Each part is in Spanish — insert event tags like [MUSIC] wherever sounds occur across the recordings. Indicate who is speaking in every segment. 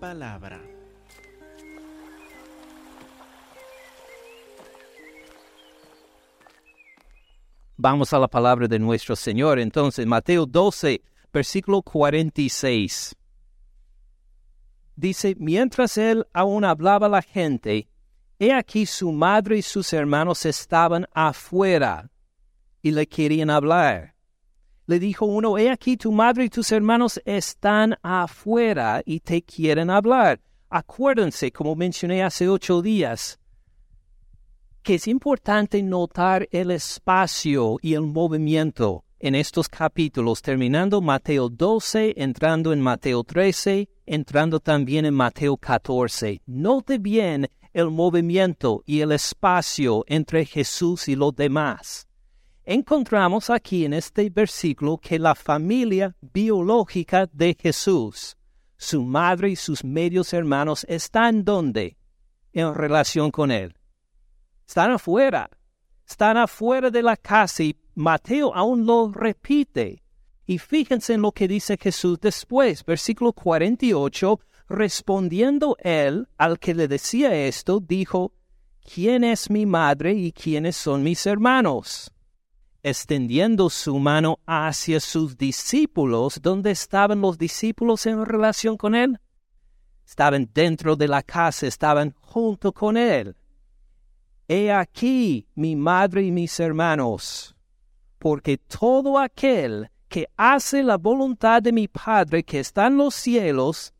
Speaker 1: palabra.
Speaker 2: Vamos a la palabra de nuestro Señor. Entonces, Mateo 12, versículo 46. Dice, mientras él aún hablaba a la gente, he aquí su madre y sus hermanos estaban afuera y le querían hablar. Le dijo uno, he aquí tu madre y tus hermanos están afuera y te quieren hablar. Acuérdense, como mencioné hace ocho días, que es importante notar el espacio y el movimiento en estos capítulos, terminando Mateo 12, entrando en Mateo 13, entrando también en Mateo 14. Note bien el movimiento y el espacio entre Jesús y los demás. Encontramos aquí en este versículo que la familia biológica de Jesús, su madre y sus medios hermanos, están donde? En relación con él están afuera, están afuera de la casa y Mateo aún lo repite. Y fíjense en lo que dice Jesús después, versículo 48, respondiendo él al que le decía esto, dijo, ¿quién es mi madre y quiénes son mis hermanos? Extendiendo su mano hacia sus discípulos, ¿dónde estaban los discípulos en relación con él? Estaban dentro de la casa, estaban junto con él. He aquí mi madre y mis hermanos, porque todo aquel que hace la voluntad de mi Padre que está en los cielos,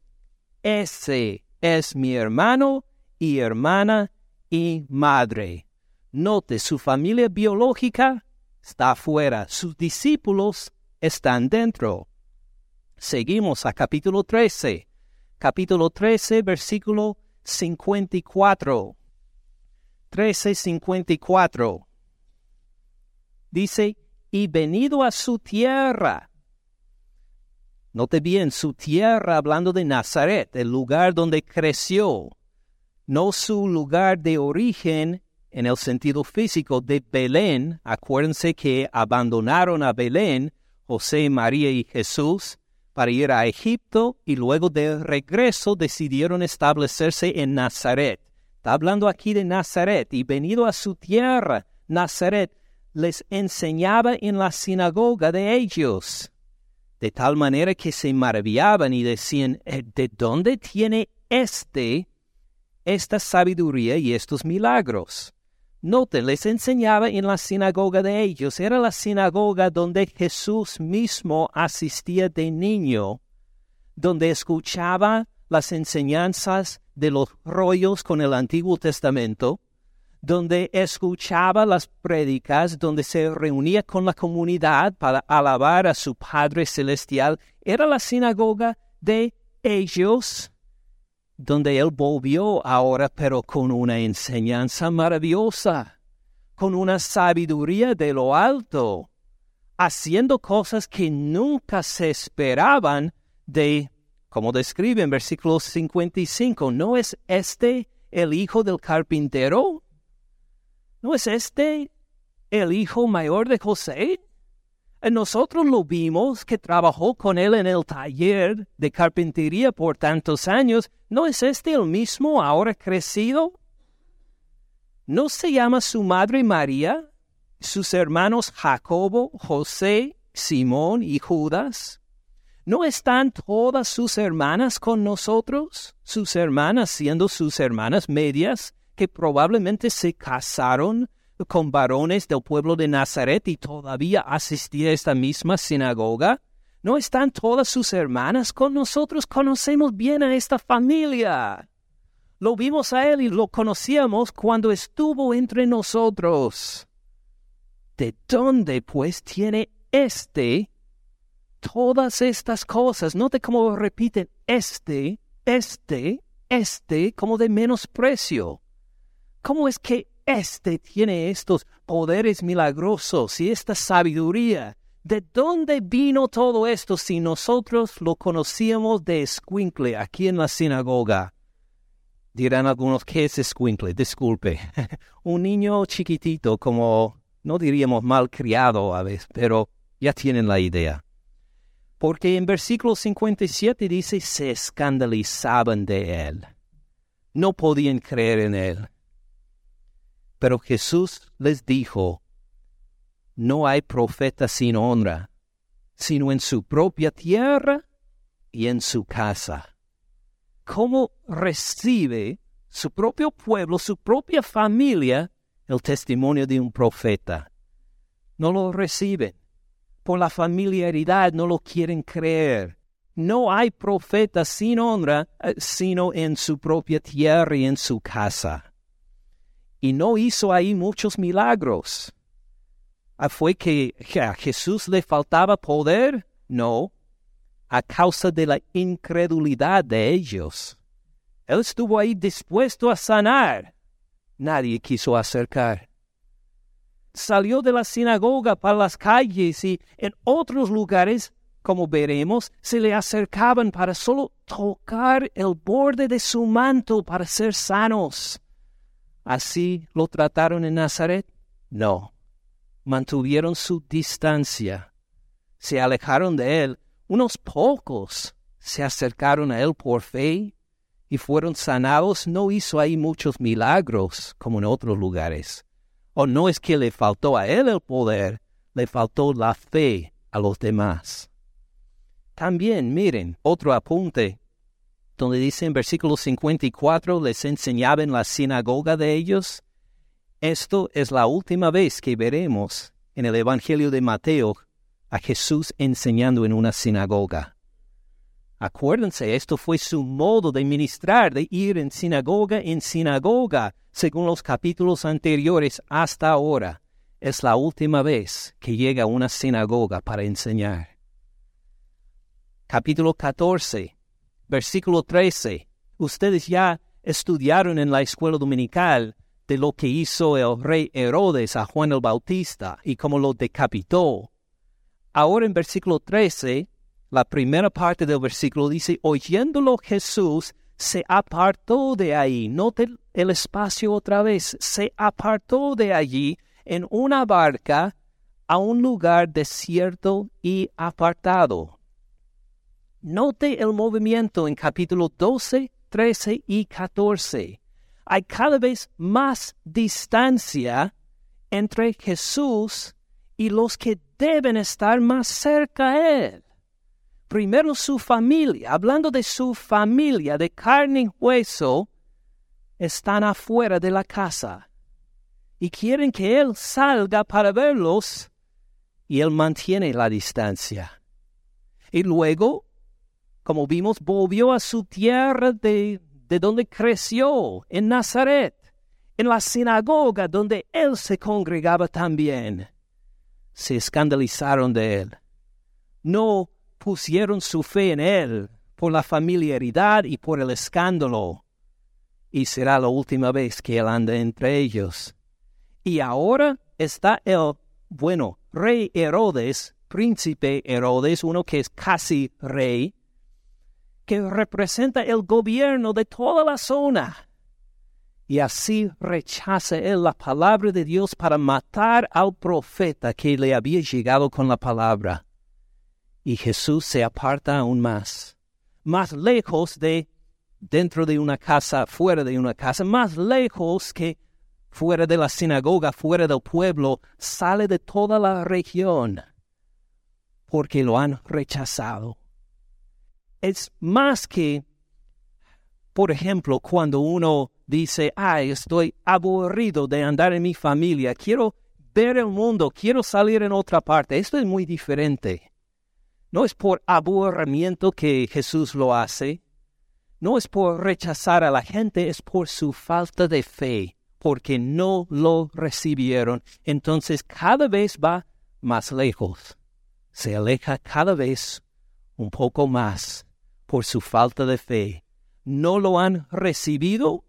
Speaker 2: ese es mi hermano y hermana y madre. Note, su familia biológica está afuera, sus discípulos están dentro. Seguimos a capítulo 13. Capítulo 13, versículo 54. 13:54. Dice, y venido a su tierra. Note bien, su tierra hablando de Nazaret, el lugar donde creció, no su lugar de origen en el sentido físico de Belén. Acuérdense que abandonaron a Belén José, María y Jesús para ir a Egipto y luego de regreso decidieron establecerse en Nazaret. Está hablando aquí de Nazaret y venido a su tierra, Nazaret, les enseñaba en la sinagoga de ellos, de tal manera que se maravillaban y decían, eh, ¿de dónde tiene este esta sabiduría y estos milagros? Noten, les enseñaba en la sinagoga de ellos. Era la sinagoga donde Jesús mismo asistía de niño, donde escuchaba las enseñanzas de los rollos con el Antiguo Testamento, donde escuchaba las prédicas, donde se reunía con la comunidad para alabar a su Padre Celestial, era la sinagoga de ellos, donde él volvió ahora, pero con una enseñanza maravillosa, con una sabiduría de lo alto, haciendo cosas que nunca se esperaban de como describe en versículo 55, ¿no es este el hijo del carpintero? ¿No es este el hijo mayor de José? Nosotros lo vimos que trabajó con él en el taller de carpintería por tantos años. ¿No es este el mismo ahora crecido? ¿No se llama su madre María, sus hermanos Jacobo, José, Simón y Judas? ¿No están todas sus hermanas con nosotros? Sus hermanas siendo sus hermanas medias, que probablemente se casaron con varones del pueblo de Nazaret y todavía asistía a esta misma sinagoga. ¿No están todas sus hermanas con nosotros? Conocemos bien a esta familia. Lo vimos a él y lo conocíamos cuando estuvo entre nosotros. ¿De dónde pues tiene este todas estas cosas. Note cómo repiten este, este, este, como de menosprecio. ¿Cómo es que este tiene estos poderes milagrosos y esta sabiduría? ¿De dónde vino todo esto si nosotros lo conocíamos de escuincle aquí en la sinagoga? Dirán algunos, ¿qué es escuincle? Disculpe. [LAUGHS] Un niño chiquitito, como no diríamos mal criado a veces, pero ya tienen la idea. Porque en versículo 57 dice, se escandalizaban de él. No podían creer en él. Pero Jesús les dijo, no hay profeta sin honra, sino en su propia tierra y en su casa. ¿Cómo recibe su propio pueblo, su propia familia, el testimonio de un profeta? No lo reciben. Por la familiaridad no lo quieren creer. No hay profeta sin honra, eh, sino en su propia tierra y en su casa. Y no hizo ahí muchos milagros. Ah, ¿Fue que a Jesús le faltaba poder? No, a causa de la incredulidad de ellos. Él estuvo ahí dispuesto a sanar. Nadie quiso acercar. Salió de la sinagoga para las calles y en otros lugares, como veremos, se le acercaban para solo tocar el borde de su manto para ser sanos. ¿Así lo trataron en Nazaret? No. Mantuvieron su distancia. Se alejaron de él unos pocos se acercaron a él por fe y fueron sanados. No hizo ahí muchos milagros como en otros lugares. O no es que le faltó a él el poder, le faltó la fe a los demás. También, miren, otro apunte, donde dice en versículo 54, les enseñaba en la sinagoga de ellos. Esto es la última vez que veremos en el Evangelio de Mateo a Jesús enseñando en una sinagoga. Acuérdense, esto fue su modo de ministrar, de ir en sinagoga en sinagoga, según los capítulos anteriores hasta ahora. Es la última vez que llega a una sinagoga para enseñar. Capítulo 14, versículo 13. Ustedes ya estudiaron en la escuela dominical de lo que hizo el rey Herodes a Juan el Bautista y cómo lo decapitó Ahora en versículo 13, la primera parte del versículo dice, oyéndolo Jesús se apartó de ahí. Note el espacio otra vez. Se apartó de allí en una barca a un lugar desierto y apartado. Note el movimiento en capítulo 12, 13 y 14. Hay cada vez más distancia entre Jesús y los que deben estar más cerca a Él. Primero su familia, hablando de su familia de carne y hueso, están afuera de la casa y quieren que Él salga para verlos y Él mantiene la distancia. Y luego, como vimos, volvió a su tierra de, de donde creció, en Nazaret, en la sinagoga donde Él se congregaba también se escandalizaron de él. No pusieron su fe en él por la familiaridad y por el escándalo. Y será la última vez que él anda entre ellos. Y ahora está el, bueno, rey Herodes, príncipe Herodes, uno que es casi rey, que representa el gobierno de toda la zona y así rechaza él la palabra de Dios para matar al profeta que le había llegado con la palabra. Y Jesús se aparta aún más, más lejos de dentro de una casa, fuera de una casa, más lejos que fuera de la sinagoga, fuera del pueblo, sale de toda la región, porque lo han rechazado. Es más que, por ejemplo, cuando uno dice, ay, estoy aburrido de andar en mi familia, quiero ver el mundo, quiero salir en otra parte. Esto es muy diferente. No es por aburrimiento que Jesús lo hace, no es por rechazar a la gente, es por su falta de fe, porque no lo recibieron. Entonces cada vez va más lejos, se aleja cada vez un poco más por su falta de fe. No lo han recibido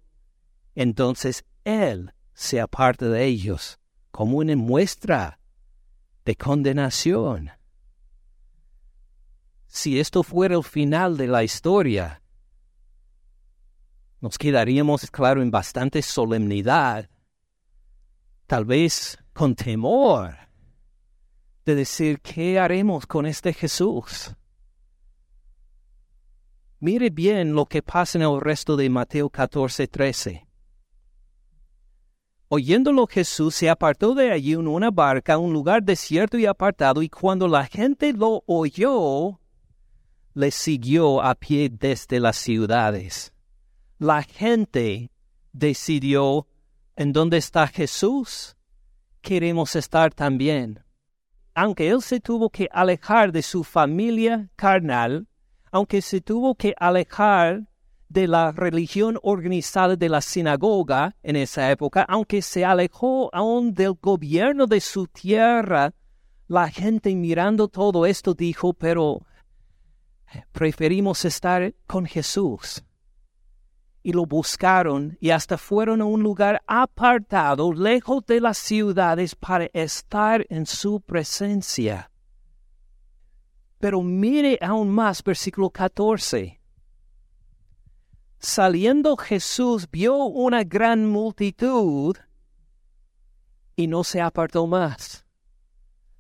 Speaker 2: entonces Él se aparta de ellos como una muestra de condenación. Si esto fuera el final de la historia, nos quedaríamos, claro, en bastante solemnidad, tal vez con temor, de decir, ¿qué haremos con este Jesús? Mire bien lo que pasa en el resto de Mateo 14, 13. Oyéndolo Jesús se apartó de allí en una barca a un lugar desierto y apartado, y cuando la gente lo oyó, le siguió a pie desde las ciudades. La gente decidió en dónde está Jesús, queremos estar también. Aunque él se tuvo que alejar de su familia carnal, aunque se tuvo que alejar de la religión organizada de la sinagoga en esa época, aunque se alejó aún del gobierno de su tierra, la gente mirando todo esto dijo, pero preferimos estar con Jesús. Y lo buscaron y hasta fueron a un lugar apartado, lejos de las ciudades, para estar en su presencia. Pero mire aún más versículo 14. Saliendo Jesús vio una gran multitud y no se apartó más.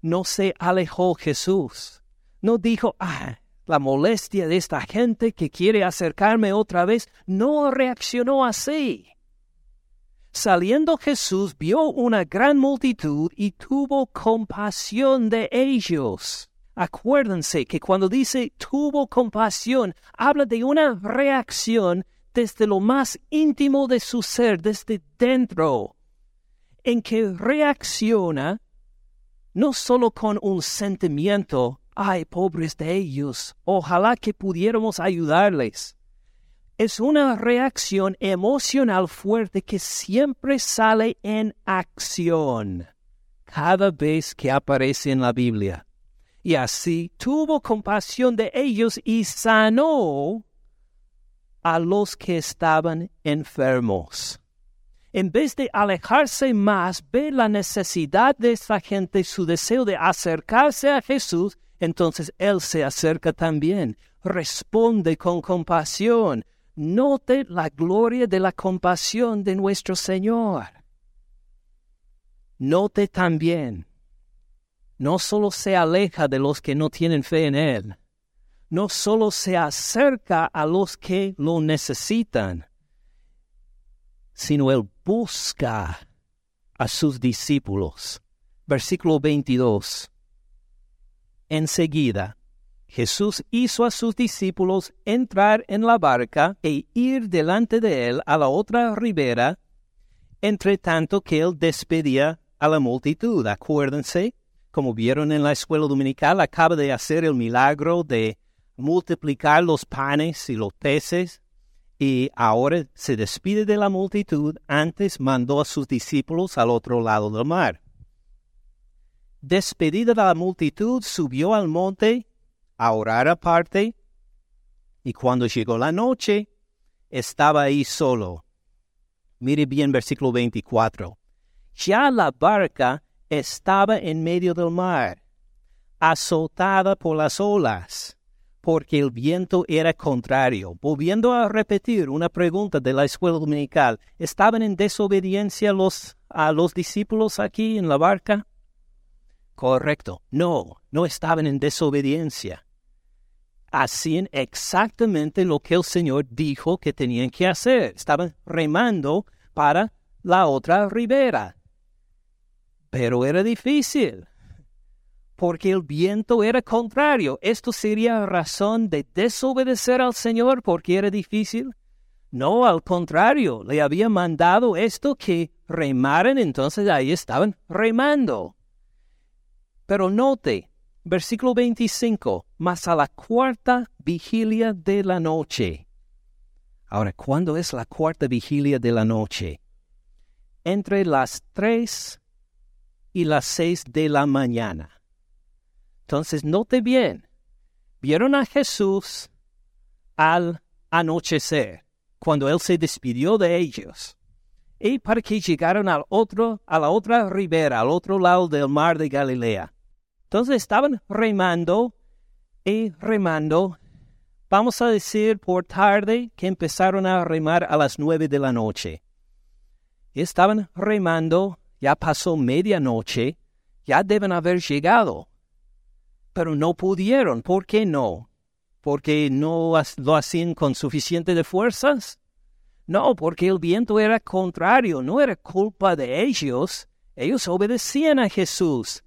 Speaker 2: No se alejó Jesús. No dijo, ah, la molestia de esta gente que quiere acercarme otra vez. No reaccionó así. Saliendo Jesús vio una gran multitud y tuvo compasión de ellos Acuérdense que cuando dice tuvo compasión, habla de una reacción desde lo más íntimo de su ser, desde dentro, en que reacciona no solo con un sentimiento, ay, pobres de ellos, ojalá que pudiéramos ayudarles. Es una reacción emocional fuerte que siempre sale en acción cada vez que aparece en la Biblia y así tuvo compasión de ellos y sanó a los que estaban enfermos. En vez de alejarse más, ve la necesidad de esta gente, su deseo de acercarse a Jesús, entonces Él se acerca también, responde con compasión. Note la gloria de la compasión de nuestro Señor. Note también no solo se aleja de los que no tienen fe en Él, no solo se acerca a los que lo necesitan, sino Él busca a sus discípulos. Versículo 22. Enseguida, Jesús hizo a sus discípulos entrar en la barca e ir delante de él a la otra ribera, entre tanto que él despedía a la multitud. Acuérdense como vieron en la escuela dominical, acaba de hacer el milagro de multiplicar los panes y los peces y ahora se despide de la multitud. Antes mandó a sus discípulos al otro lado del mar. Despedida de la multitud, subió al monte a orar aparte y cuando llegó la noche, estaba ahí solo. Mire bien versículo 24. Ya la barca estaba en medio del mar, azotada por las olas, porque el viento era contrario. Volviendo a repetir una pregunta de la escuela dominical, ¿estaban en desobediencia los, a los discípulos aquí en la barca? Correcto, no, no estaban en desobediencia. Hacían exactamente lo que el Señor dijo que tenían que hacer. Estaban remando para la otra ribera pero era difícil, porque el viento era contrario. ¿Esto sería razón de desobedecer al Señor porque era difícil? No, al contrario, le había mandado esto que remaran, entonces ahí estaban remando. Pero note, versículo 25, más a la cuarta vigilia de la noche. Ahora, ¿cuándo es la cuarta vigilia de la noche? Entre las tres y las seis de la mañana. Entonces, note bien, vieron a Jesús al anochecer, cuando Él se despidió de ellos, y para que llegaron al otro, a la otra ribera, al otro lado del mar de Galilea. Entonces estaban remando y remando, vamos a decir por tarde que empezaron a remar a las nueve de la noche. Estaban remando ya pasó medianoche, ya deben haber llegado. Pero no pudieron. ¿Por qué no? porque no lo hacían con suficiente de fuerzas. No, porque el viento era contrario, no era culpa de ellos. Ellos obedecían a Jesús.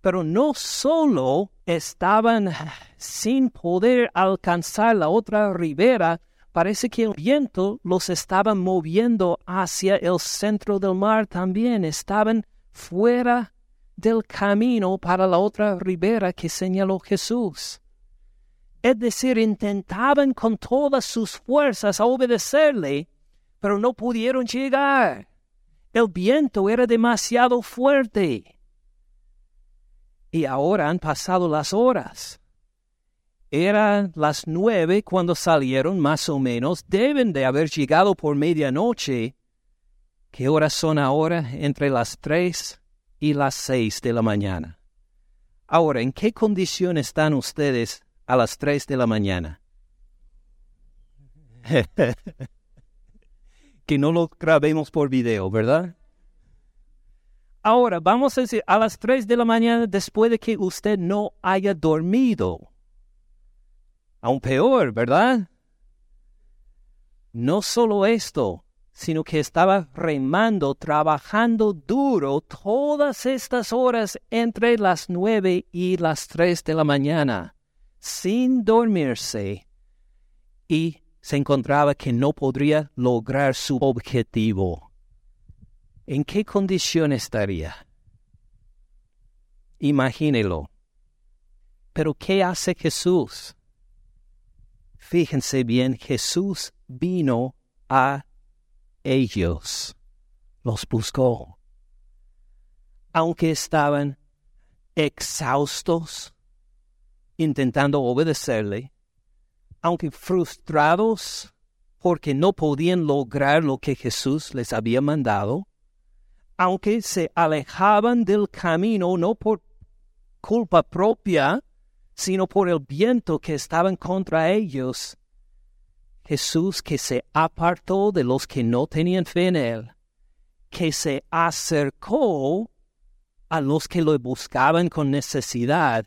Speaker 2: Pero no solo estaban sin poder alcanzar la otra ribera, parece que el viento los estaba moviendo hacia el centro del mar también. Estaban fuera del camino para la otra ribera que señaló Jesús. Es decir, intentaban con todas sus fuerzas obedecerle, pero no pudieron llegar. El viento era demasiado fuerte. Y ahora han pasado las horas. Eran las nueve cuando salieron más o menos. Deben de haber llegado por medianoche. ¿Qué horas son ahora? Entre las tres y las seis de la mañana. Ahora, ¿en qué condición están ustedes a las tres de la mañana? [LAUGHS] que no lo grabemos por video, ¿verdad? Ahora, vamos a decir, a las tres de la mañana después de que usted no haya dormido. Aún peor, ¿verdad? No solo esto, sino que estaba remando, trabajando duro todas estas horas entre las nueve y las tres de la mañana, sin dormirse, y se encontraba que no podría lograr su objetivo. ¿En qué condición estaría? Imagínelo. Pero ¿qué hace Jesús? Fíjense bien, Jesús vino a ellos los buscó. Aunque estaban exhaustos intentando obedecerle, aunque frustrados porque no podían lograr lo que Jesús les había mandado, aunque se alejaban del camino no por culpa propia, sino por el viento que estaban contra ellos, Jesús que se apartó de los que no tenían fe en él, que se acercó a los que lo buscaban con necesidad.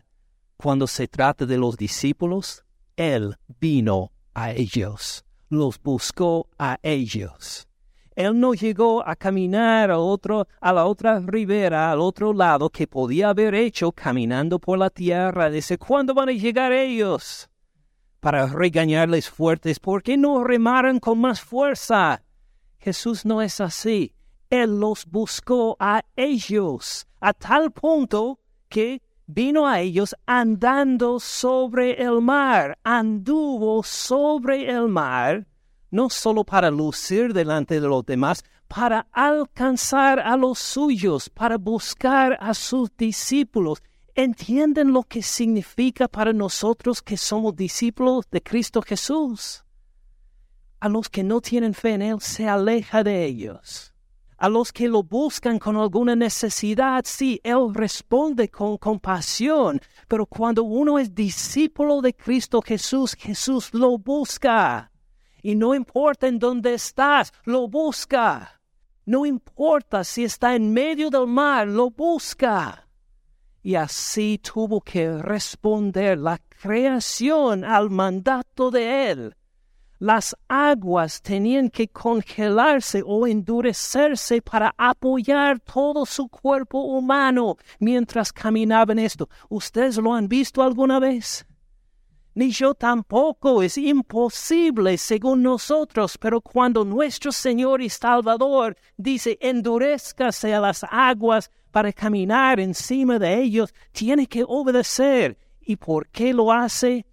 Speaker 2: Cuando se trata de los discípulos, Él vino a ellos, los buscó a ellos. Él no llegó a caminar a, otro, a la otra ribera, al otro lado, que podía haber hecho caminando por la tierra. Dice, ¿cuándo van a llegar ellos? para regañarles fuertes, ¿por qué no remaran con más fuerza? Jesús no es así. Él los buscó a ellos, a tal punto que vino a ellos andando sobre el mar, anduvo sobre el mar, no solo para lucir delante de los demás, para alcanzar a los suyos, para buscar a sus discípulos entienden lo que significa para nosotros que somos discípulos de Cristo Jesús. A los que no tienen fe en Él se aleja de ellos. A los que lo buscan con alguna necesidad, sí, Él responde con compasión, pero cuando uno es discípulo de Cristo Jesús, Jesús lo busca. Y no importa en dónde estás, lo busca. No importa si está en medio del mar, lo busca y así tuvo que responder la creación al mandato de él. Las aguas tenían que congelarse o endurecerse para apoyar todo su cuerpo humano mientras caminaban esto. ¿Ustedes lo han visto alguna vez? Ni yo tampoco, es imposible según nosotros, pero cuando nuestro Señor y Salvador dice endurezcase a las aguas para caminar encima de ellos, tiene que obedecer. ¿Y por qué lo hace?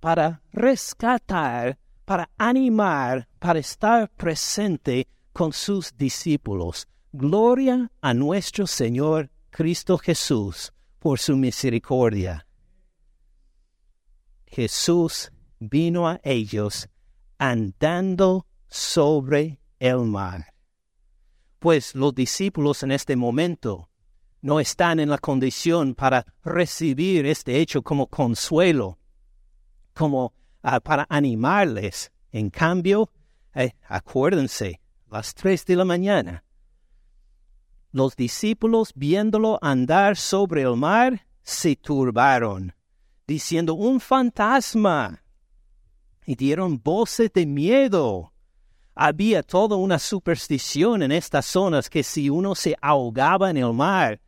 Speaker 2: Para rescatar, para animar, para estar presente con sus discípulos. Gloria a nuestro Señor Cristo Jesús por su misericordia. Jesús vino a ellos andando sobre el mar. Pues los discípulos en este momento no están en la condición para recibir este hecho como consuelo, como ah, para animarles. En cambio, eh, acuérdense, las tres de la mañana, los discípulos viéndolo andar sobre el mar se turbaron, diciendo un fantasma, y dieron voces de miedo. Había toda una superstición en estas zonas que si uno se ahogaba en el mar,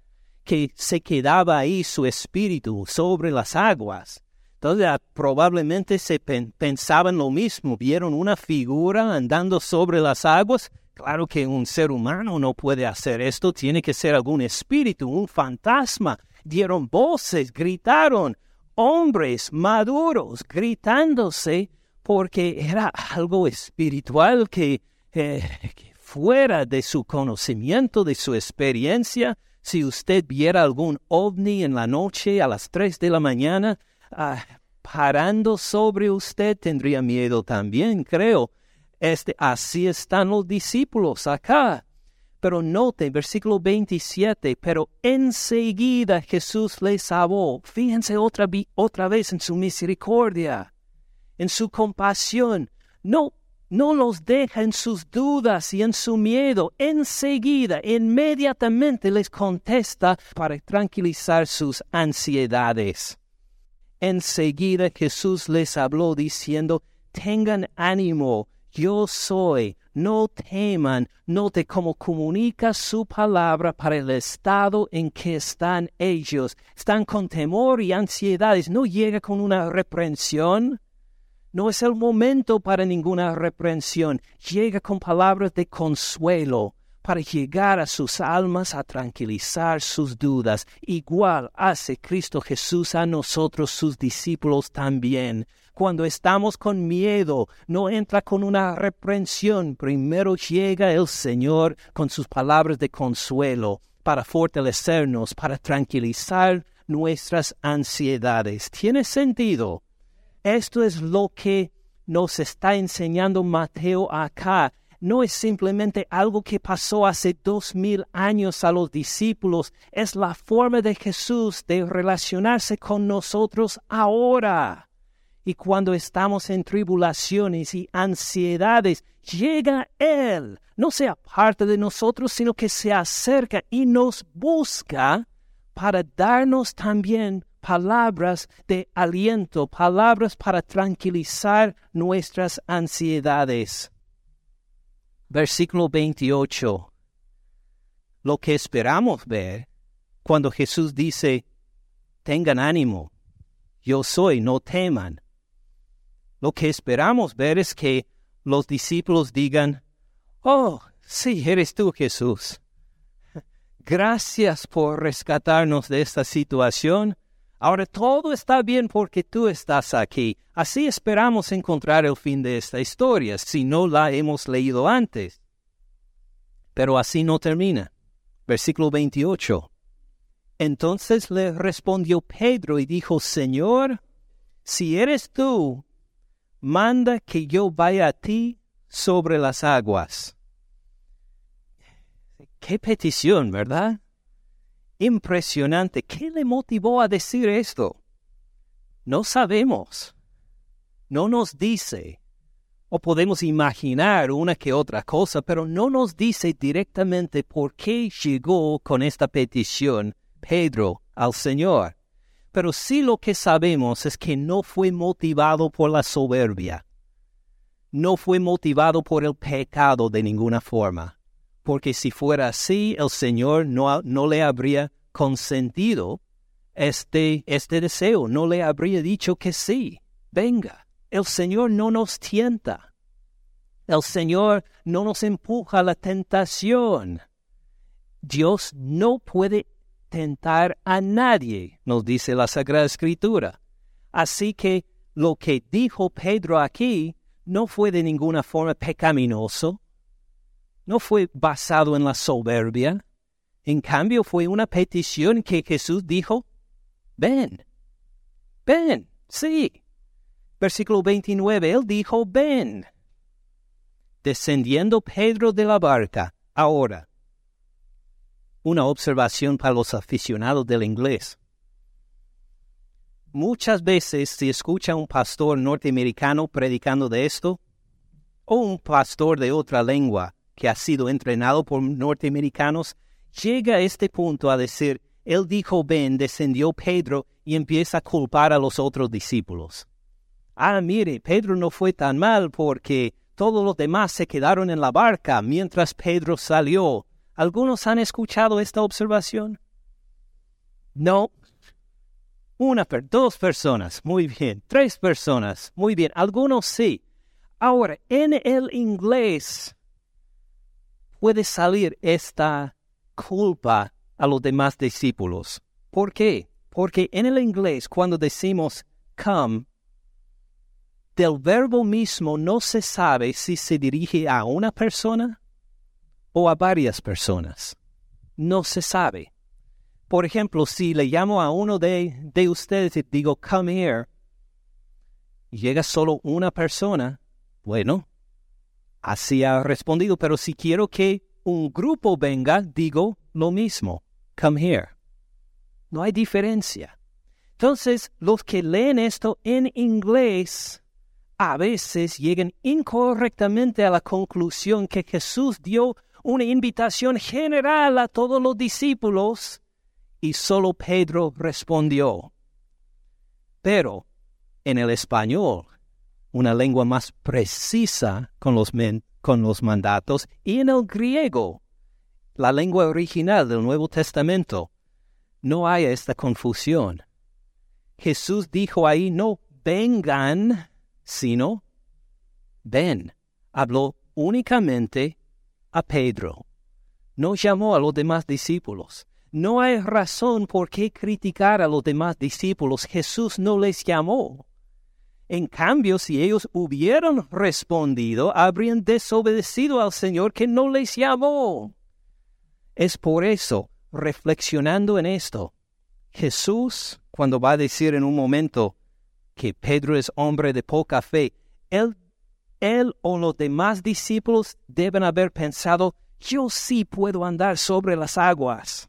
Speaker 2: que se quedaba ahí su espíritu sobre las aguas. Entonces ah, probablemente se pensaban lo mismo, vieron una figura andando sobre las aguas. Claro que un ser humano no puede hacer esto, tiene que ser algún espíritu, un fantasma. Dieron voces, gritaron, hombres maduros gritándose porque era algo espiritual que, eh, que, fuera de su conocimiento, de su experiencia. Si usted viera algún ovni en la noche a las tres de la mañana ah, parando sobre usted, tendría miedo también, creo. Este, así están los discípulos acá. Pero note, versículo 27, pero enseguida Jesús les salvó. Fíjense otra, otra vez en su misericordia en su compasión, no, no los deja en sus dudas y en su miedo. Enseguida, inmediatamente les contesta para tranquilizar sus ansiedades. Enseguida Jesús les habló diciendo, tengan ánimo, yo soy, no teman, note cómo comunica su palabra para el estado en que están ellos. Están con temor y ansiedades, no llega con una reprensión, no es el momento para ninguna reprensión. Llega con palabras de consuelo para llegar a sus almas a tranquilizar sus dudas. Igual hace Cristo Jesús a nosotros, sus discípulos también. Cuando estamos con miedo, no entra con una reprensión. Primero llega el Señor con sus palabras de consuelo para fortalecernos, para tranquilizar nuestras ansiedades. ¿Tiene sentido? Esto es lo que nos está enseñando Mateo acá. No es simplemente algo que pasó hace dos mil años a los discípulos, es la forma de Jesús de relacionarse con nosotros ahora. Y cuando estamos en tribulaciones y ansiedades, llega Él, no se aparte de nosotros, sino que se acerca y nos busca para darnos también palabras de aliento, palabras para tranquilizar nuestras ansiedades. Versículo 28. Lo que esperamos ver cuando Jesús dice, tengan ánimo, yo soy, no teman. Lo que esperamos ver es que los discípulos digan, oh, sí, eres tú Jesús. Gracias por rescatarnos de esta situación. Ahora todo está bien porque tú estás aquí. Así esperamos encontrar el fin de esta historia, si no la hemos leído antes. Pero así no termina. Versículo 28. Entonces le respondió Pedro y dijo, Señor, si eres tú, manda que yo vaya a ti sobre las aguas. Qué petición, ¿verdad? Impresionante. ¿Qué le motivó a decir esto? No sabemos. No nos dice. O podemos imaginar una que otra cosa, pero no nos dice directamente por qué llegó con esta petición Pedro al Señor. Pero sí lo que sabemos es que no fue motivado por la soberbia. No fue motivado por el pecado de ninguna forma porque si fuera así, el Señor no, no le habría consentido este, este deseo, no le habría dicho que sí, venga. El Señor no nos tienta. El Señor no nos empuja a la tentación. Dios no puede tentar a nadie, nos dice la Sagrada Escritura. Así que lo que dijo Pedro aquí no fue de ninguna forma pecaminoso, no fue basado en la soberbia. En cambio, fue una petición que Jesús dijo, ven, ven, sí. Versículo 29, él dijo, ven. Descendiendo Pedro de la barca, ahora. Una observación para los aficionados del inglés. Muchas veces se escucha un pastor norteamericano predicando de esto, o un pastor de otra lengua, que ha sido entrenado por norteamericanos, llega a este punto a decir, él dijo, ven, descendió Pedro y empieza a culpar a los otros discípulos. ah, mire, Pedro no fue tan mal porque todos los demás se quedaron en la barca mientras Pedro salió. ¿Algunos han escuchado esta observación? No. Una, dos personas, muy bien. Tres personas, muy bien. Algunos sí. Ahora, en el inglés puede salir esta culpa a los demás discípulos. ¿Por qué? Porque en el inglés, cuando decimos come, del verbo mismo no se sabe si se dirige a una persona o a varias personas. No se sabe. Por ejemplo, si le llamo a uno de, de ustedes y digo, come here, llega solo una persona, bueno, así ha respondido, pero si quiero que un grupo venga, digo lo mismo, come here. No hay diferencia. Entonces, los que leen esto en inglés a veces llegan incorrectamente a la conclusión que Jesús dio una invitación general a todos los discípulos y solo Pedro respondió. Pero en el español, una lengua más precisa con los, con los mandatos, y en el griego, la lengua original del Nuevo Testamento, no hay esta confusión. Jesús dijo ahí no vengan, sino ven. Habló únicamente a Pedro. No llamó a los demás discípulos. No hay razón por qué criticar a los demás discípulos. Jesús no les llamó. En cambio, si ellos hubieran respondido, habrían desobedecido al Señor que no les llamó. Es por eso, reflexionando en esto, Jesús, cuando va a decir en un momento que Pedro es hombre de poca fe, él, él o los demás discípulos deben haber pensado, yo sí puedo andar sobre las aguas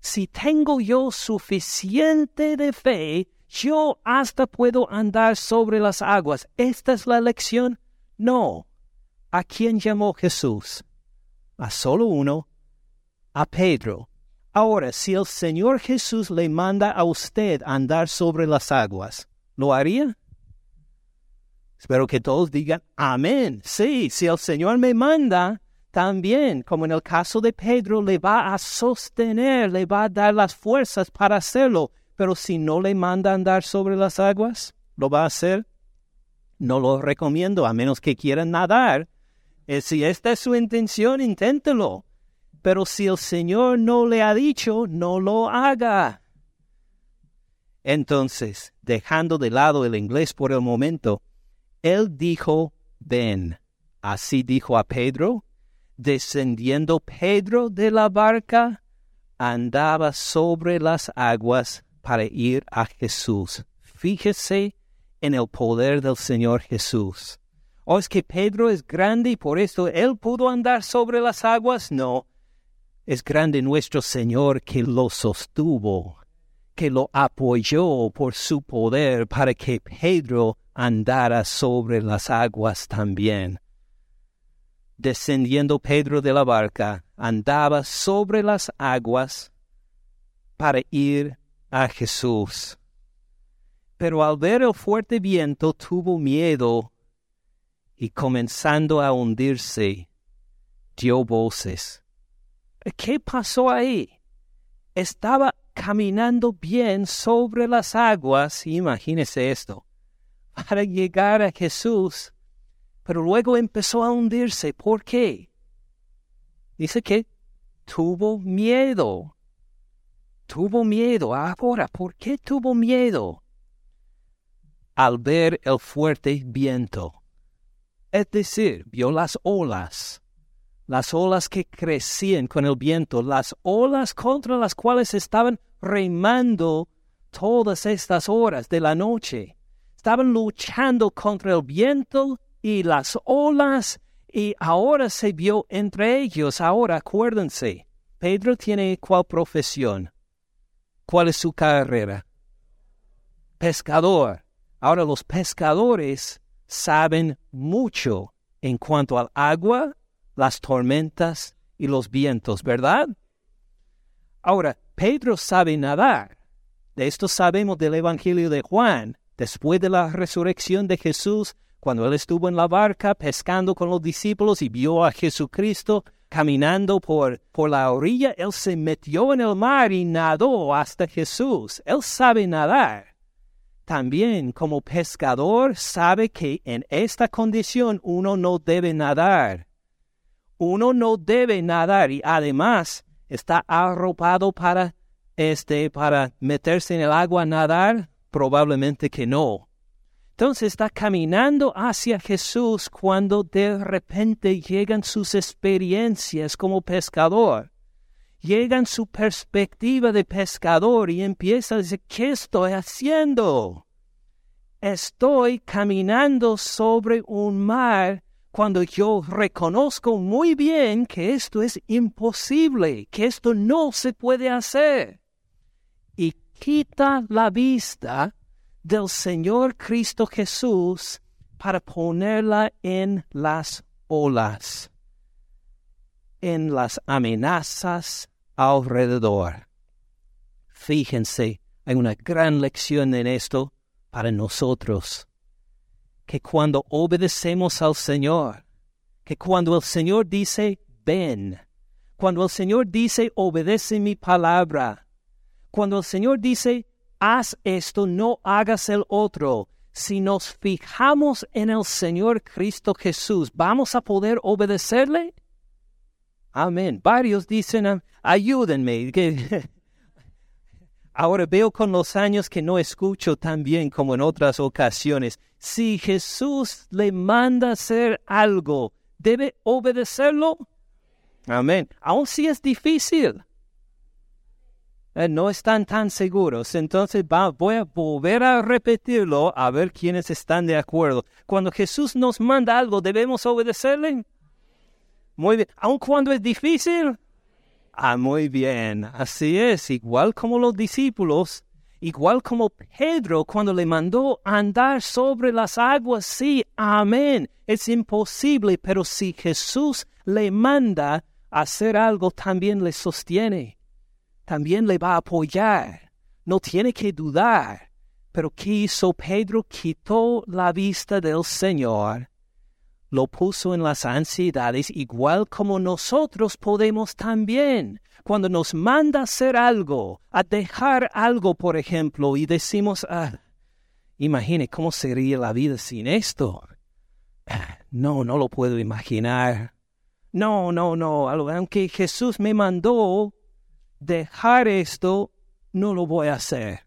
Speaker 2: si tengo yo suficiente de fe, yo hasta puedo andar sobre las aguas. ¿Esta es la lección? No. ¿A quién llamó Jesús? A solo uno, a Pedro. Ahora, si el Señor Jesús le manda a usted andar sobre las aguas, ¿lo haría? Espero que todos digan, amén. Sí, si el Señor me manda, también, como en el caso de Pedro, le va a sostener, le va a dar las fuerzas para hacerlo. Pero si no le manda andar sobre las aguas, ¿lo va a hacer? No lo recomiendo, a menos que quiera nadar. Eh, si esta es su intención, inténtelo. Pero si el Señor no le ha dicho, no lo haga. Entonces, dejando de lado el inglés por el momento, él dijo, ven. Así dijo a Pedro, descendiendo Pedro de la barca, andaba sobre las aguas para ir a Jesús. Fíjese en el poder del Señor Jesús. ¿O es que Pedro es grande y por esto él pudo andar sobre las aguas? No. Es grande nuestro Señor que lo sostuvo, que lo apoyó por su poder para que Pedro andara sobre las aguas también descendiendo Pedro de la barca, andaba sobre las aguas para ir a Jesús. Pero al ver el fuerte viento tuvo miedo y comenzando a hundirse, dio voces. ¿Qué pasó ahí? Estaba caminando bien sobre las aguas, imagínese esto, para llegar a Jesús pero luego empezó a hundirse. ¿Por qué? Dice que tuvo miedo. Tuvo miedo. Ahora, ¿por qué tuvo miedo? Al ver el fuerte viento. Es decir, vio las olas, las olas que crecían con el viento, las olas contra las cuales estaban remando todas estas horas de la noche. Estaban luchando contra el viento y las olas, y ahora se vio entre ellos. Ahora acuérdense, Pedro tiene cuál profesión, cuál es su carrera. Pescador. Ahora los pescadores saben mucho en cuanto al agua, las tormentas y los vientos, ¿verdad? Ahora, Pedro sabe nadar. De esto sabemos del Evangelio de Juan. después de la resurrección de Jesús, cuando él estuvo en la barca pescando con los discípulos y vio a Jesucristo caminando por, por la orilla, él se metió en el mar y nadó hasta Jesús. Él sabe nadar. También como pescador sabe que en esta condición uno no debe nadar. Uno no debe nadar y además está arropado para este para meterse en el agua a nadar, probablemente que no. Entonces está caminando hacia Jesús cuando de repente llegan sus experiencias como pescador. Llegan su perspectiva de pescador y empieza a decir, ¿qué estoy haciendo? Estoy caminando sobre un mar cuando yo reconozco muy bien que esto es imposible, que esto no se puede hacer. Y quita la vista del Señor Cristo Jesús para ponerla en las olas, en las amenazas alrededor. Fíjense, hay una gran lección en esto para nosotros, que cuando obedecemos al Señor, que cuando el Señor dice, ven, cuando el Señor dice, obedece mi palabra, cuando el Señor dice, haz esto, no hagas el otro. Si nos fijamos en el Señor Cristo Jesús, ¿vamos a poder obedecerle? Amén. Varios dicen, ayúdenme. [LAUGHS] Ahora veo con los años que no escucho tan bien como en otras ocasiones. Si Jesús le manda hacer algo, ¿debe obedecerlo? Amén. Aun si es difícil. Eh, no están tan seguros. Entonces voy a volver a repetirlo a ver quiénes están de acuerdo. Cuando Jesús nos manda algo, ¿debemos obedecerle? Muy bien. Aun cuando es difícil. Ah, muy bien. Así es. Igual como los discípulos, igual como Pedro cuando le mandó andar sobre las aguas. Sí, amén. Es imposible, pero si Jesús le manda hacer algo, también le sostiene también le va a apoyar. No tiene que dudar. Pero ¿qué hizo Pedro? Quitó la vista del Señor, lo puso en las ansiedades, igual como nosotros podemos también. Cuando nos manda hacer algo, a dejar algo, por ejemplo, y decimos, ah, imagine cómo sería la vida sin esto. [SIGHS] No, no lo puedo imaginar. No, no, no, aunque Jesús me mandó dejar esto, no lo voy a hacer.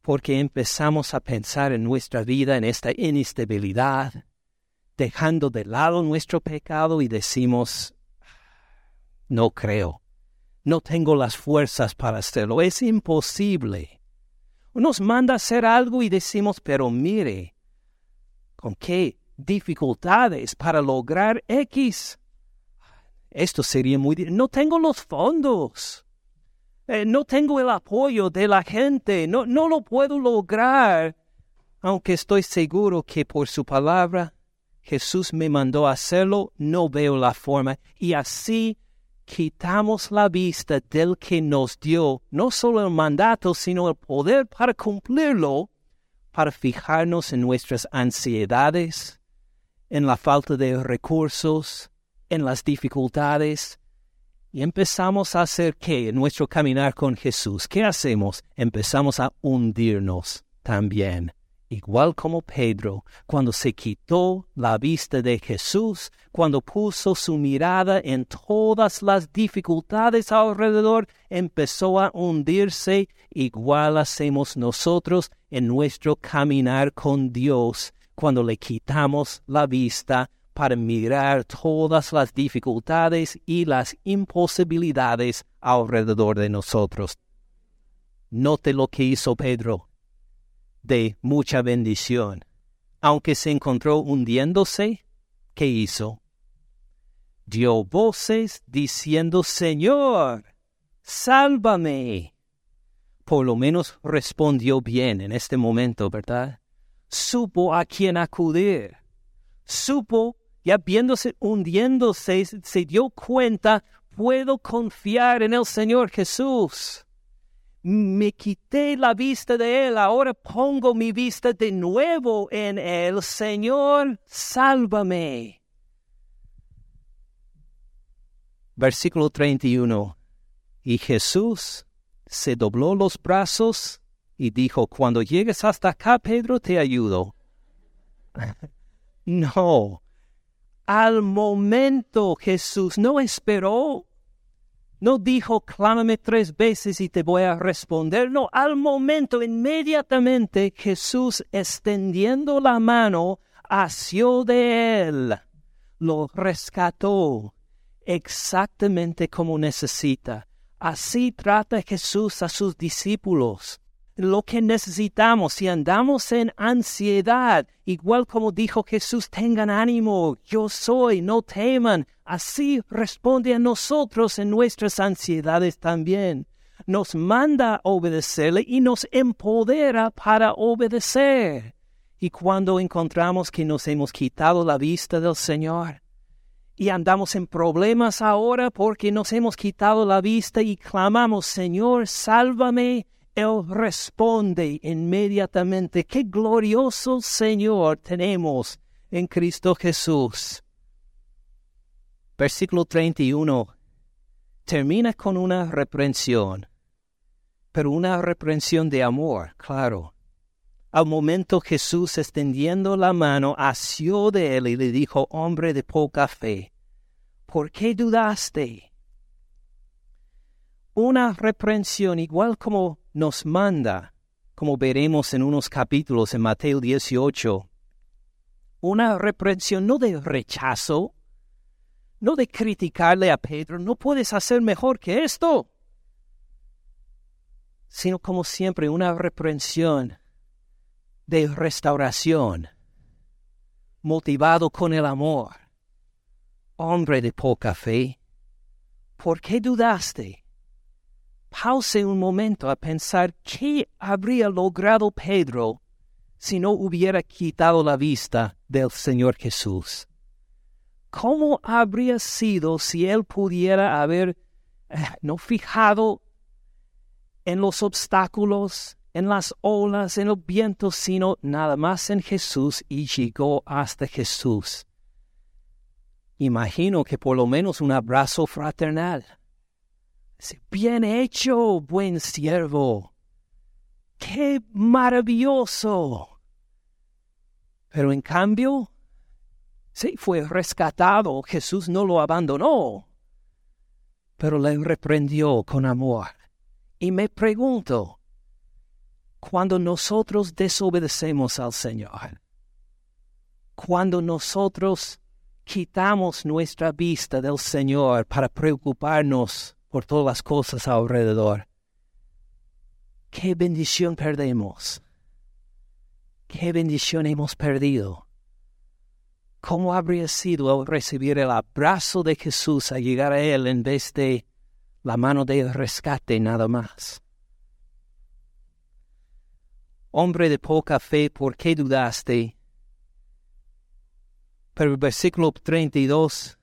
Speaker 2: Porque empezamos a pensar en nuestra vida, en esta inestabilidad, dejando de lado nuestro pecado y decimos, no creo, no tengo las fuerzas para hacerlo, es imposible. Nos manda a hacer algo y decimos, pero mire, con qué dificultades para lograr X. Esto sería muy... No tengo los fondos. Eh, no tengo el apoyo de la gente. No, no lo puedo lograr. Aunque estoy seguro que por su palabra Jesús me mandó hacerlo, no veo la forma. Y así quitamos la vista del que nos dio no solo el mandato, sino el poder para cumplirlo, para fijarnos en nuestras ansiedades, en la falta de recursos, en las dificultades y empezamos a hacer qué en nuestro caminar con Jesús. ¿Qué hacemos? Empezamos a hundirnos también. Igual como Pedro, cuando se quitó la vista de Jesús, cuando puso su mirada en todas las dificultades alrededor, empezó a hundirse, igual hacemos nosotros en nuestro caminar con Dios, cuando le quitamos la vista para mirar todas las dificultades y las imposibilidades alrededor de nosotros. Note lo que hizo Pedro, de mucha bendición. Aunque se encontró hundiéndose, ¿qué hizo? Dio voces diciendo, Señor, sálvame. Por lo menos respondió bien en este momento, ¿verdad? Supo a quién acudir. Supo ya viéndose hundiéndose, se dio cuenta, puedo confiar en el Señor Jesús. me quité la vista de él, ahora pongo mi vista de nuevo en él. Señor, sálvame. Versículo 31. Y Jesús se dobló los brazos y dijo, cuando llegues hasta acá, Pedro, te ayudo. [LAUGHS] no. Al momento Jesús no esperó no dijo, clámame tres veces y te voy a responder. No, al momento, inmediatamente, Jesús extendiendo la mano, asió de él, lo rescató exactamente como necesita. Así trata Jesús a sus discípulos lo que necesitamos. Si andamos en ansiedad, igual como dijo Jesús, tengan ánimo, yo soy, no teman. Así responde a nosotros en nuestras ansiedades también. Nos manda obedecerle y nos empodera para obedecer. Y cuando encontramos que nos hemos quitado la vista del Señor, y andamos en problemas ahora porque nos hemos quitado la vista y clamamos, Señor, sálvame, él responde inmediatamente, qué glorioso Señor tenemos en Cristo Jesús. Versículo 31 termina con una reprensión, pero una reprensión de amor, claro. Al momento Jesús extendiendo la mano asió de él y le dijo, hombre de poca fe, ¿por qué dudaste? Una reprensión igual como nos manda, como veremos en unos capítulos en Mateo 18, una reprensión no de rechazo, no de criticarle a Pedro, no puedes hacer mejor que esto, sino como siempre una reprensión de restauración, motivado con el amor. Hombre de poca fe, ¿por qué dudaste? Pause un momento a pensar qué habría logrado Pedro si no hubiera quitado la vista del Señor Jesús. ¿Cómo habría sido si él pudiera haber eh, no fijado en los obstáculos, en las olas, en el viento, sino nada más en Jesús y llegó hasta Jesús? Imagino que por lo menos un abrazo fraternal Bien hecho, buen siervo. ¡Qué maravilloso! Pero en cambio, sí fue rescatado, Jesús no lo abandonó, pero le reprendió con amor. Y me pregunto, cuando nosotros desobedecemos al Señor, cuando nosotros quitamos nuestra vista del Señor para preocuparnos por todas las cosas alrededor. ¿Qué bendición perdemos? ¿Qué bendición hemos perdido? ¿Cómo habría sido recibir el abrazo de Jesús a llegar a Él en vez de la mano de rescate nada más? Hombre de poca fe, ¿por qué dudaste? Pero el versículo 32,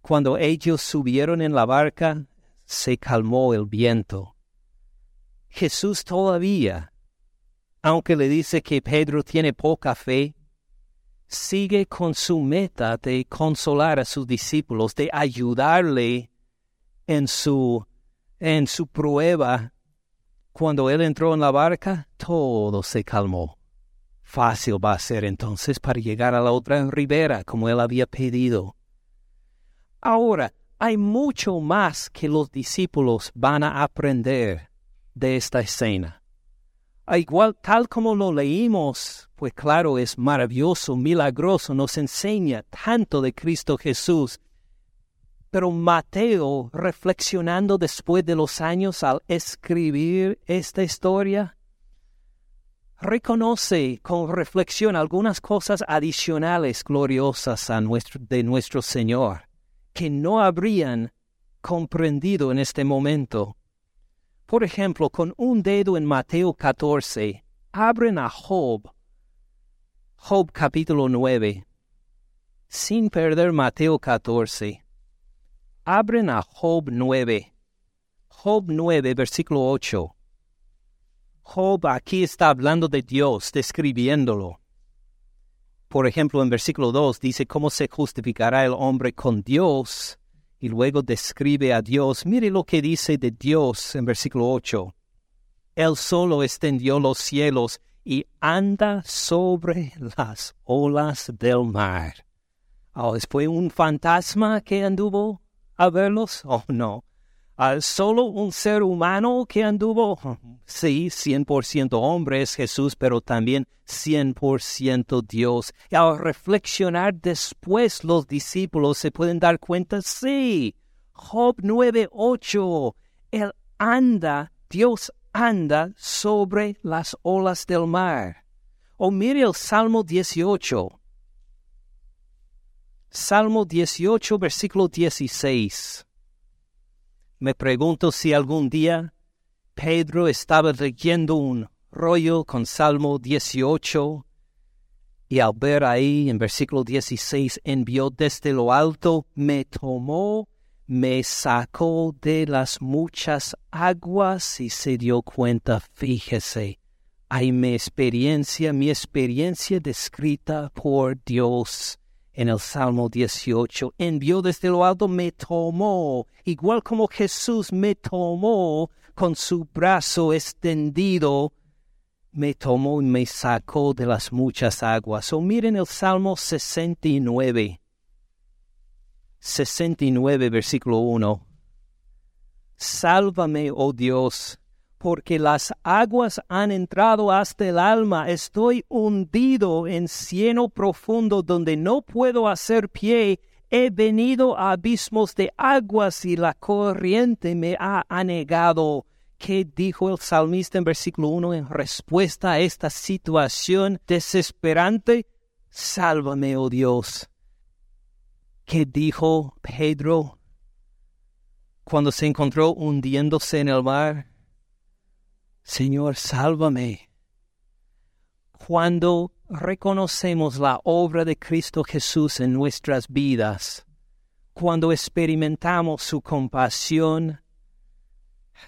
Speaker 2: cuando ellos subieron en la barca, se calmó el viento. Jesús todavía, aunque le dice que Pedro tiene poca fe, sigue con su meta de consolar a sus discípulos, de ayudarle en su, en su prueba. Cuando él entró en la barca, todo se calmó. Fácil va a ser entonces para llegar a la otra ribera, como él había pedido. Ahora, hay mucho más que los discípulos van a aprender de esta escena. Igual tal como lo leímos, pues claro, es maravilloso, milagroso, nos enseña tanto de Cristo Jesús. Pero Mateo, reflexionando después de los años al escribir esta historia, reconoce con reflexión algunas cosas adicionales gloriosas a nuestro, de nuestro Señor que no habrían comprendido en este momento. Por ejemplo, con un dedo en Mateo 14, abren a Job, Job capítulo 9, sin perder Mateo 14. Abren a Job 9, Job 9, versículo 8. Job aquí está hablando de Dios, describiéndolo. Por ejemplo, en versículo 2 dice cómo se justificará el hombre con Dios y luego describe a Dios. Mire lo que dice de Dios en versículo 8. Él solo extendió los cielos y anda sobre las olas del mar. Oh, ¿Fue un fantasma que anduvo a verlos? Oh, no. ¿Solo un ser humano que anduvo? Sí, 100% hombre es Jesús, pero también 100% Dios. Y al reflexionar después los discípulos se pueden dar cuenta, sí, Job 9.8, Él anda, Dios anda sobre las olas del mar. O mire el Salmo 18. Salmo 18, versículo 16. Me pregunto si algún día Pedro estaba leyendo un rollo con Salmo 18 y al ver ahí en versículo 16 envió desde lo alto, me tomó me sacó de las muchas aguas y se dio cuenta, fíjese, hay mi experiencia, mi experiencia descrita por Dios en el Salmo 18. Envió desde lo alto, me tomó, igual como Jesús me tomó con su brazo extendido, me tomó y me sacó de las muchas aguas. O miren el Salmo 69. 69, versículo 1. Sálvame, oh Dios, porque las aguas han entrado hasta el alma. Estoy hundido en cieno profundo donde no puedo hacer pie. He venido a abismos de aguas y la corriente me ha anegado. ¿Qué dijo el salmista en versículo 1 en respuesta a esta situación desesperante? Sálvame, oh Dios. ¿Qué dijo Pedro cuando se encontró hundiéndose en el mar? Señor, sálvame. Cuando reconocemos la obra de Cristo Jesús en nuestras vidas, cuando experimentamos su compasión,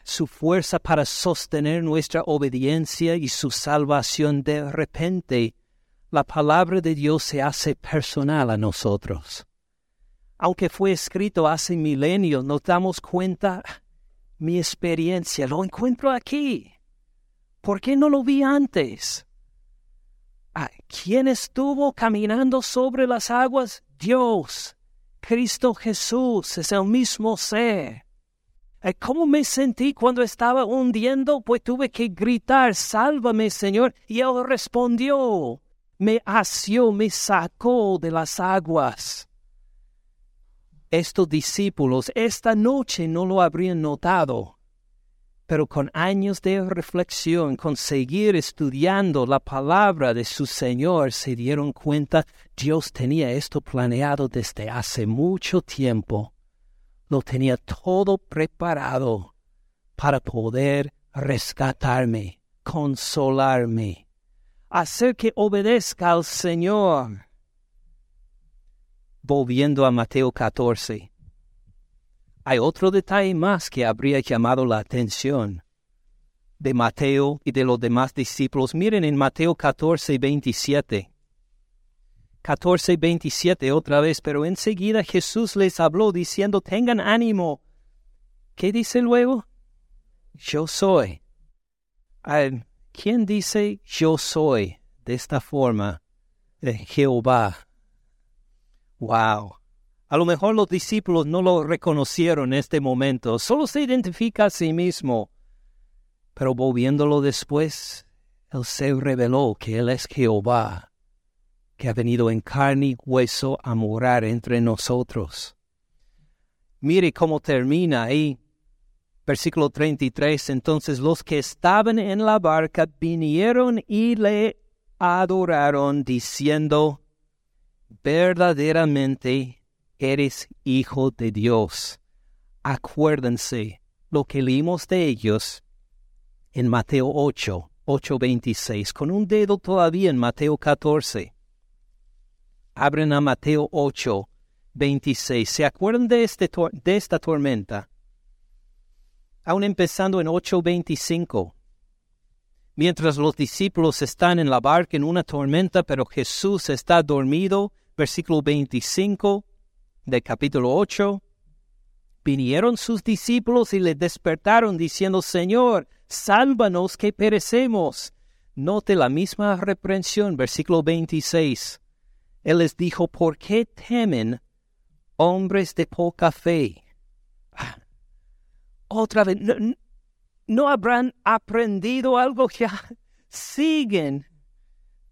Speaker 2: su fuerza para sostener nuestra obediencia y su salvación de repente, la palabra de Dios se hace personal a nosotros aunque fue escrito hace milenios, nos damos cuenta, mi experiencia, lo encuentro aquí. ¿Por qué no lo vi antes? Ah, ¿Quién estuvo caminando sobre las aguas? Dios. Cristo Jesús es el mismo ser. Eh, ¿Cómo me sentí cuando estaba hundiendo? Pues tuve que gritar, sálvame Señor. Y Él respondió, me asió, me sacó de las aguas estos discípulos esta noche no lo habrían notado, pero con años de reflexión, con seguir estudiando la palabra de su Señor, se dieron cuenta Dios tenía esto planeado desde hace mucho tiempo. Lo tenía todo preparado para poder rescatarme, consolarme, hacer que obedezca al Señor volviendo a Mateo 14. Hay otro detalle más que habría llamado la atención de Mateo y de los demás discípulos. Miren en Mateo 14, 27. 14, 27 otra vez, pero enseguida Jesús les habló diciendo, tengan ánimo. ¿Qué dice luego? Yo soy. ¿Quién dice yo soy de esta forma? de Jehová. Wow. A lo mejor los discípulos no lo reconocieron en este momento, solo se identifica a sí mismo. Pero volviéndolo después, Él se reveló que Él es Jehová, que ha venido en carne y hueso a morar entre nosotros. Mire cómo termina ahí. Versículo 33. Entonces los que estaban en la barca vinieron y le adoraron, diciendo, verdaderamente eres hijo de Dios. Acuérdense lo que leímos de ellos en Mateo 8, 8.26, con un dedo todavía en Mateo 14. Abren a Mateo 8, 26. ¿Se acuerdan de, este de esta tormenta? Aún empezando en 8.25. mientras los discípulos están en la barca en una tormenta, pero Jesús está dormido, versículo 25 del capítulo 8. Vinieron sus discípulos y le despertaron diciendo, Señor, sálvanos que perecemos. Note la misma reprensión, versículo 26. Él les dijo, ¿por qué temen hombres de poca fe? Ah, otra vez, ¿no, habrán aprendido algo [LAUGHS] ya? Siguen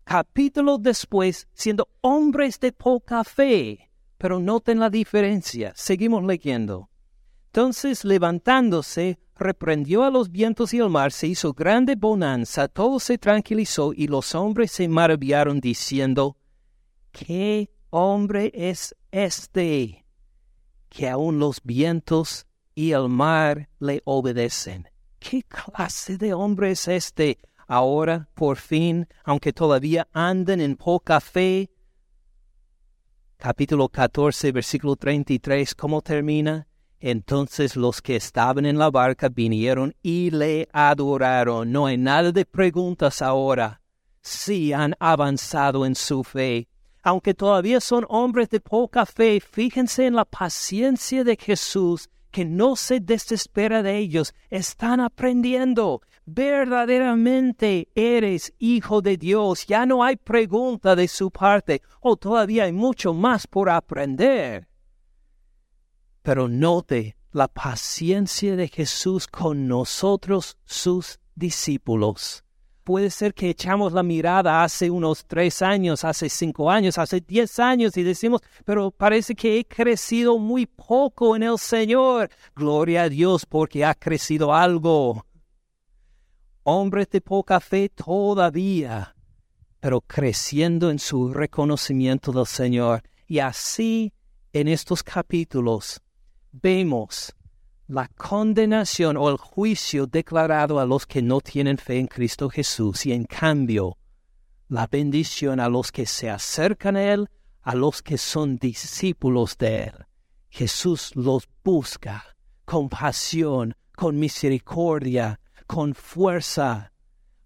Speaker 2: capítulo después siendo hombres de poca fe, pero noten la diferencia. Seguimos leyendo. Entonces levantándose, reprendió a los vientos y al mar, se hizo grande bonanza, todo se tranquilizó y los hombres se maravillaron diciendo, ¿qué hombre es este que aun los vientos y el mar le obedecen? ¿Qué clase de hombre es este? Ahora, por fin, aunque todavía anden en poca fe. Capítulo 14, versículo 33, ¿cómo termina? Entonces los que estaban en la barca vinieron y le adoraron. No hay nada de preguntas ahora. Sí han avanzado en su fe aunque todavía son hombres de poca fe, fíjense en la paciencia de Jesús, que no se desespera de ellos, están aprendiendo. Verdaderamente eres hijo de Dios, ya no hay pregunta de su parte, o todavía hay mucho más por aprender. Pero note la paciencia de Jesús con nosotros, sus discípulos puede ser que echamos la mirada hace unos tres años, hace cinco años, hace diez años y decimos, pero parece que he crecido muy poco en el Señor. Gloria a Dios porque ha crecido algo. Hombres de poca fe todavía, pero creciendo en su reconocimiento del Señor. Y así en estos capítulos vemos la condenación o el juicio declarado a los que no tienen fe en Cristo Jesús y en cambio la bendición a los que se acercan a Él, a los que son discípulos de Él. Jesús los busca con pasión, con misericordia, con fuerza,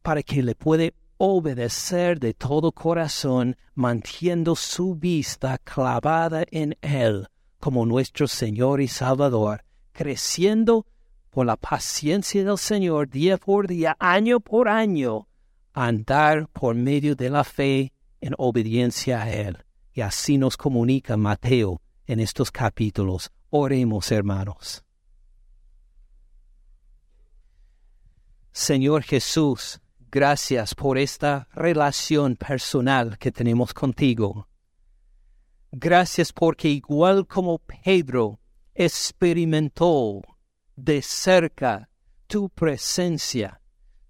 Speaker 2: para que le puede obedecer de todo corazón, manteniendo su vista clavada en Él como nuestro Señor y Salvador creciendo por la paciencia del Señor día por día, año por año, andar por medio de la fe en obediencia a Él. Y así nos comunica Mateo en estos capítulos. Oremos, hermanos. Señor Jesús, gracias por esta relación personal que tenemos contigo. Gracias porque igual como Pedro experimentó de cerca tu presencia,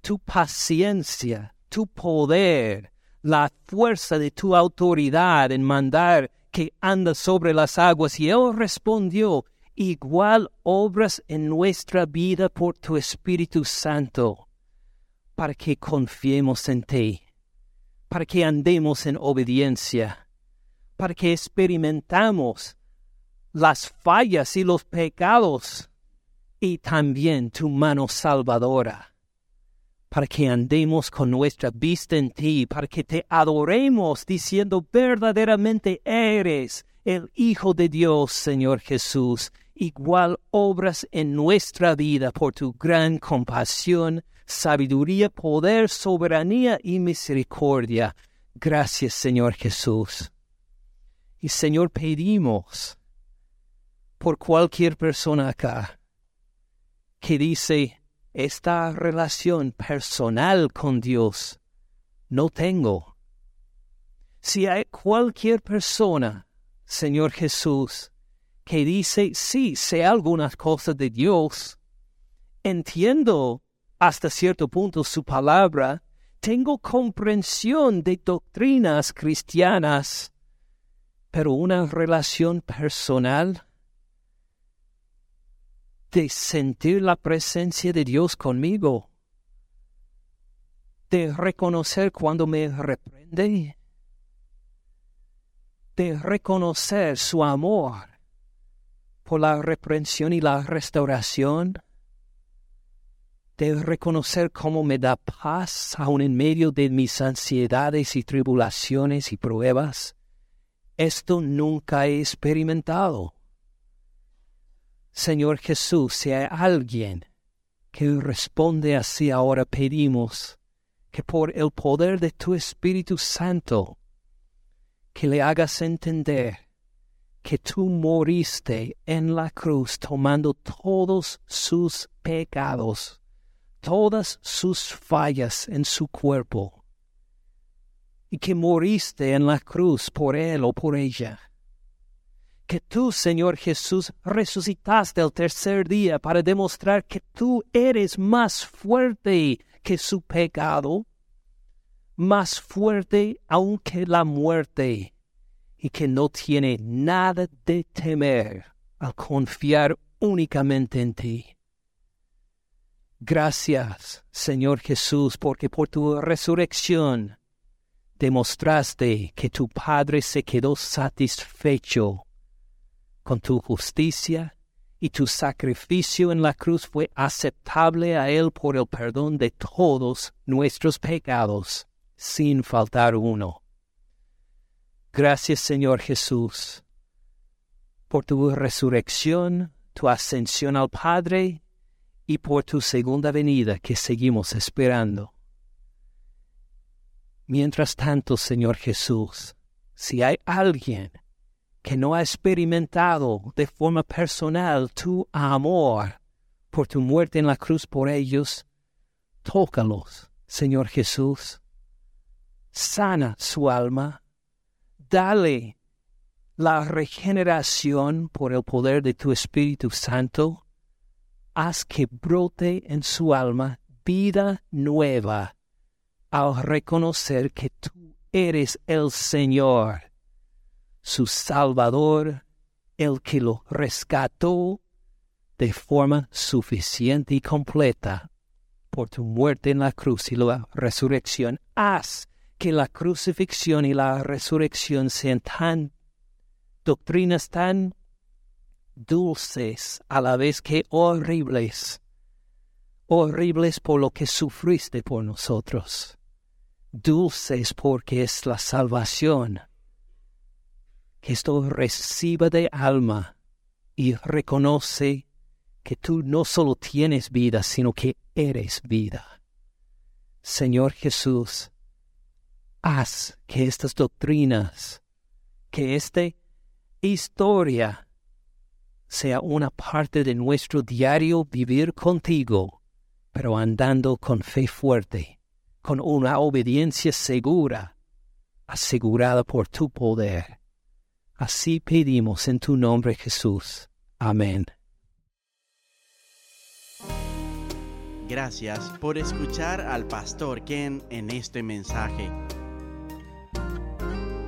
Speaker 2: tu paciencia, tu poder, la fuerza de tu autoridad en mandar que anda sobre las aguas. Y él respondió, igual obras en nuestra vida por tu Espíritu Santo, para que confiemos en ti, para que andemos en obediencia, para que experimentamos las fallas y los pecados y también tu mano salvadora, para que andemos con nuestra vista en ti, para que te adoremos diciendo verdaderamente eres el Hijo de Dios, Señor Jesús, igual obras en nuestra vida por tu gran compasión, sabiduría, poder, soberanía y misericordia. Gracias, Señor Jesús. Y Señor, pedimos por cualquier persona acá que dice, esta relación personal con Dios no tengo. Si hay cualquier persona, Señor Jesús, que dice, sí, sé algunas cosas de Dios, entiendo hasta cierto punto su palabra, tengo comprensión de doctrinas cristianas, pero una relación personal, de sentir la presencia de Dios conmigo, de reconocer cuando me reprende, de reconocer su amor por la reprensión y la restauración, de reconocer cómo me da paz aun en medio de mis ansiedades y tribulaciones y pruebas. Esto nunca he experimentado. Señor Jesús, si hay alguien que responde así ahora pedimos que por el poder de tu Espíritu Santo, que le hagas entender que tú moriste en la cruz tomando todos sus pecados, todas sus fallas en su cuerpo, y que moriste en la cruz por él o por ella. Que tú, Señor Jesús, resucitaste el tercer día para demostrar que tú eres más fuerte que su pecado, más fuerte aunque la muerte y que no tiene nada de temer al confiar únicamente en ti. Gracias, Señor Jesús, porque por tu resurrección demostraste que tu Padre se quedó satisfecho con tu justicia y tu sacrificio en la cruz fue aceptable a Él por el perdón de todos nuestros pecados, sin faltar uno. Gracias Señor Jesús por tu resurrección, tu ascensión al Padre y por tu segunda venida que seguimos esperando. Mientras tanto, Señor Jesús, si hay alguien que no ha experimentado de forma personal tu amor por tu muerte en la cruz por ellos, tócalos, Señor Jesús. Sana su alma dale la regeneración por el poder de tu Espíritu Santo, haz que brote en su alma vida nueva al reconocer que tú eres el Señor, su Salvador, el que lo rescató de forma suficiente y completa por tu muerte en la cruz y la resurrección. Haz que la crucifixión y la resurrección sean tan doctrinas tan dulces a la vez que horribles, horribles por lo que sufriste por nosotros, dulces porque es la salvación, que esto reciba de alma y reconoce que tú no solo tienes vida, sino que eres vida. Señor Jesús, haz que estas doctrinas, que esta historia sea una parte de nuestro diario vivir contigo, pero andando con fe fuerte, con una obediencia segura, asegurada por tu poder. Así pedimos en tu nombre Jesús. Amén.
Speaker 1: Gracias por escuchar al pastor Ken en este mensaje.